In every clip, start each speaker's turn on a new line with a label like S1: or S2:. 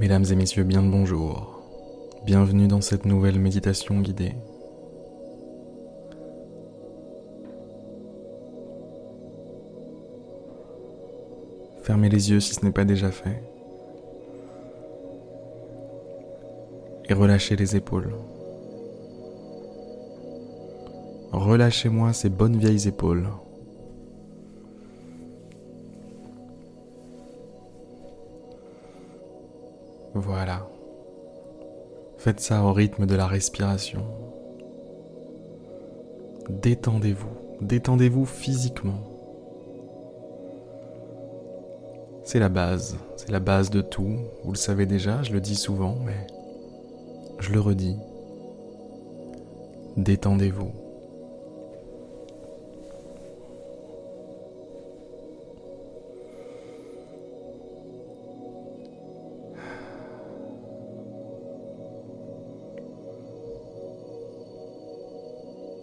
S1: Mesdames et messieurs, bien le bonjour. Bienvenue dans cette nouvelle méditation guidée. Fermez les yeux si ce n'est pas déjà fait. Et relâchez les épaules. Relâchez-moi ces bonnes vieilles épaules. Voilà. Faites ça au rythme de la respiration. Détendez-vous, détendez-vous physiquement. C'est la base, c'est la base de tout. Vous le savez déjà, je le dis souvent, mais je le redis. Détendez-vous.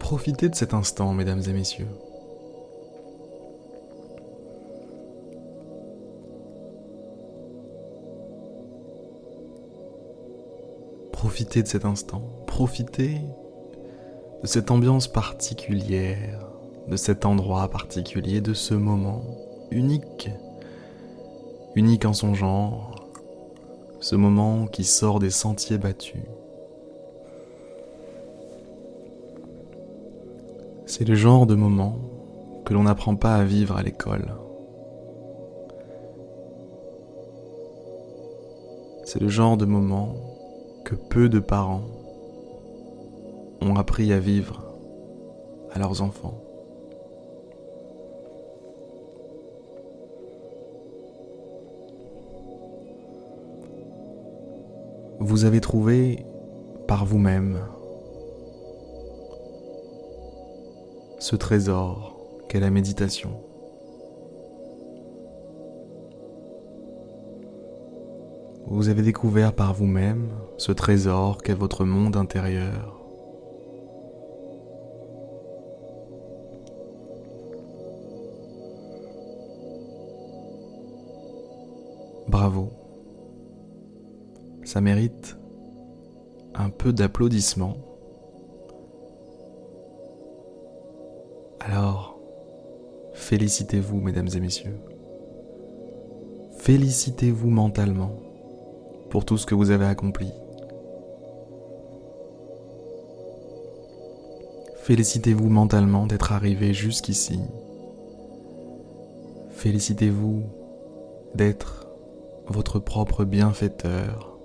S1: Profitez de cet instant, mesdames et messieurs. Profitez de cet instant, profitez de cette ambiance particulière, de cet endroit particulier, de ce moment unique, unique en son genre, ce moment qui sort des sentiers battus. C'est le genre de moment que l'on n'apprend pas à vivre à l'école. C'est le genre de moment que peu de parents ont appris à vivre à leurs enfants. Vous avez trouvé par vous-même ce trésor qu'est la méditation. Vous avez découvert par vous-même ce trésor qu'est votre monde intérieur. Bravo. Ça mérite un peu d'applaudissements. Alors, félicitez-vous, mesdames et messieurs. Félicitez-vous mentalement pour tout ce que vous avez accompli. Félicitez-vous mentalement d'être arrivé jusqu'ici. Félicitez-vous d'être votre propre bienfaiteur,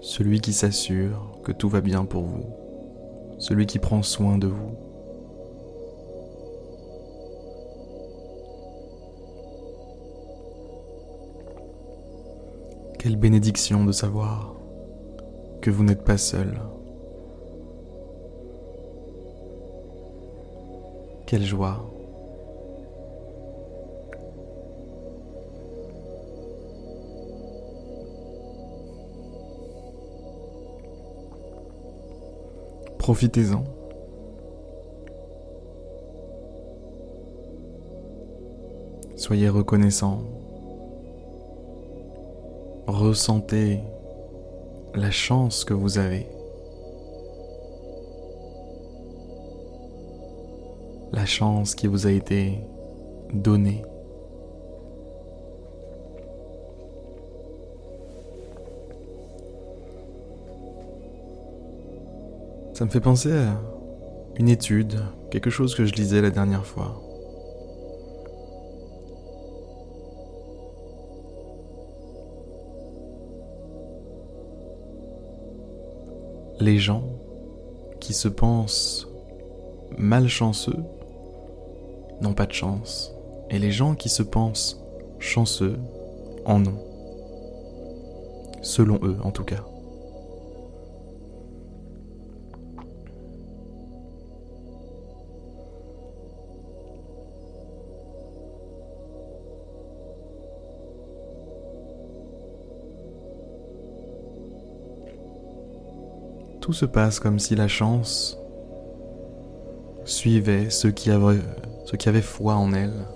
S1: celui qui s'assure que tout va bien pour vous celui qui prend soin de vous. Quelle bénédiction de savoir que vous n'êtes pas seul. Quelle joie. Profitez-en. Soyez reconnaissant. Ressentez la chance que vous avez. La chance qui vous a été donnée. Ça me fait penser à une étude, quelque chose que je lisais la dernière fois. Les gens qui se pensent malchanceux n'ont pas de chance. Et les gens qui se pensent chanceux en ont. Selon eux, en tout cas. Tout se passe comme si la chance suivait ceux qui avaient, foi en elle,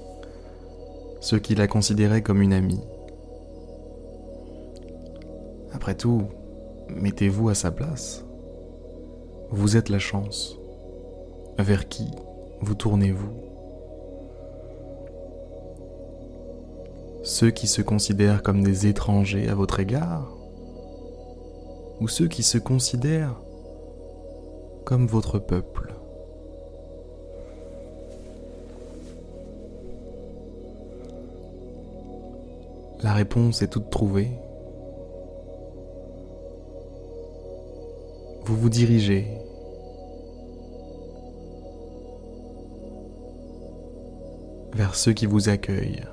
S1: ceux qui la considéraient comme une amie. Après tout, mettez-vous à sa place. Vous êtes la chance. Vers qui vous tournez-vous? Ceux qui se considèrent comme des étrangers à votre égard Ou ceux qui se considèrent comme votre peuple La réponse est toute trouvée. Vous vous dirigez vers ceux qui vous accueillent.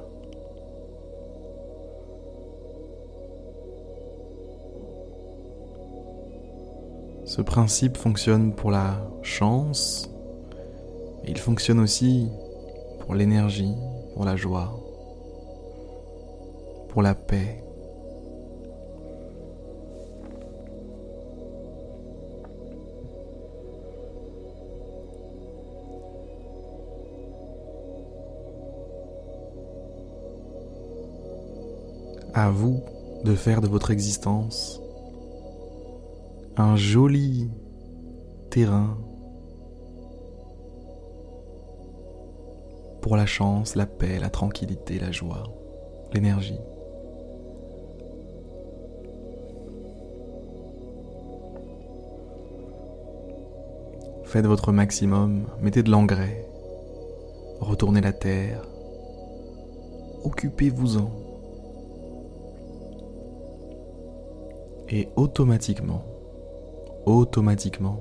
S1: Ce principe fonctionne pour la chance, il fonctionne aussi pour l'énergie, pour la joie pour la paix. À vous de faire de votre existence un joli terrain pour la chance, la paix, la tranquillité, la joie, l'énergie. Faites votre maximum, mettez de l'engrais, retournez la terre, occupez-vous-en. Et automatiquement, automatiquement,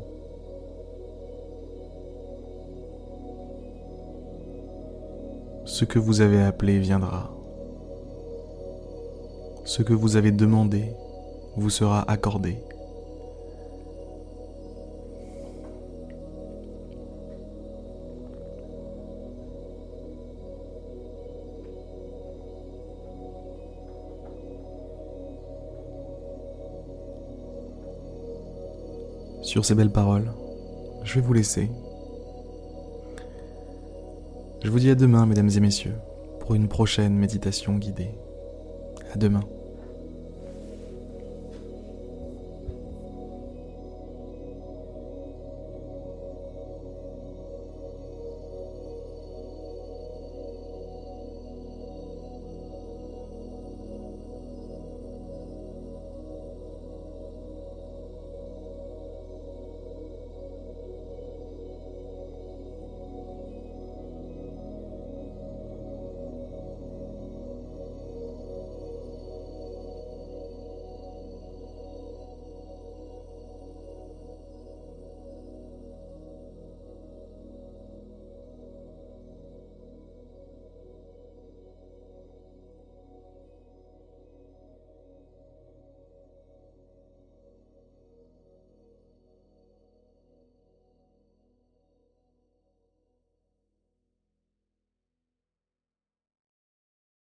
S1: ce que vous avez appelé viendra. Ce que vous avez demandé vous sera accordé. Sur ces belles paroles, je vais vous laisser. Je vous dis à demain, mesdames et messieurs, pour une prochaine méditation guidée. À demain.